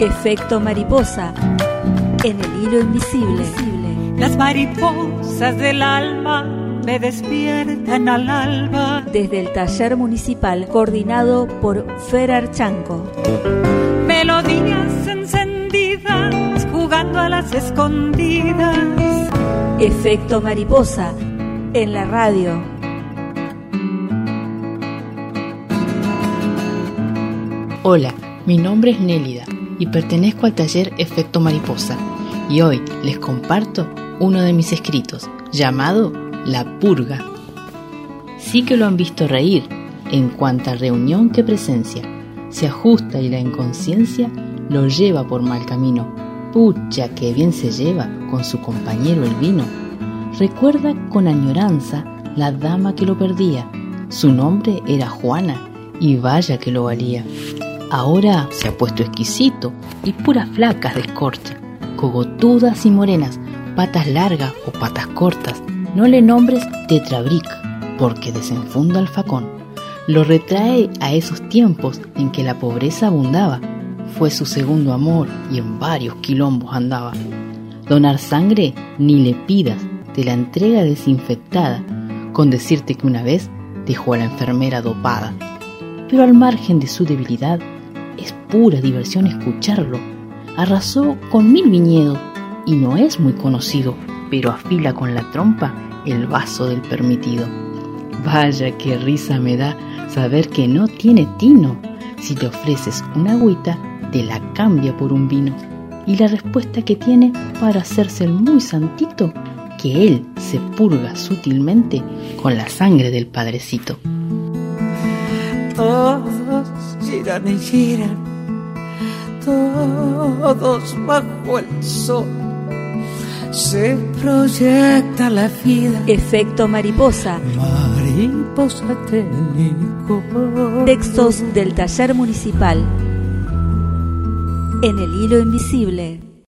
Efecto mariposa en el hilo invisible. Las mariposas del alma me despiertan al alba. Desde el taller municipal coordinado por Fer Archanco. Melodías encendidas jugando a las escondidas. Efecto mariposa en la radio. Hola, mi nombre es Nélida y pertenezco al taller Efecto Mariposa y hoy les comparto uno de mis escritos llamado La Purga. Sí que lo han visto reír en cuanta reunión que presencia, se ajusta y la inconsciencia lo lleva por mal camino. Pucha, que bien se lleva con su compañero el vino. Recuerda con añoranza la dama que lo perdía. Su nombre era Juana y vaya que lo valía. Ahora se ha puesto exquisito y puras flacas de escorcha, cogotudas y morenas, patas largas o patas cortas. No le nombres tetrabric, porque desenfunda el facón. Lo retrae a esos tiempos en que la pobreza abundaba. Fue su segundo amor y en varios quilombos andaba. Donar sangre ni le pidas, te la entrega desinfectada, con decirte que una vez dejó a la enfermera dopada. Pero al margen de su debilidad, pura diversión escucharlo. Arrasó con mil viñedos y no es muy conocido, pero afila con la trompa el vaso del permitido. Vaya qué risa me da saber que no tiene tino. Si le ofreces una agüita, te la cambia por un vino. Y la respuesta que tiene para hacerse el muy santito, que él se purga sutilmente con la sangre del padrecito. Todos giran y giran, todos bajo el sol. Se proyecta la vida. Efecto mariposa. Mariposa técnico. Textos del taller municipal. En el hilo invisible.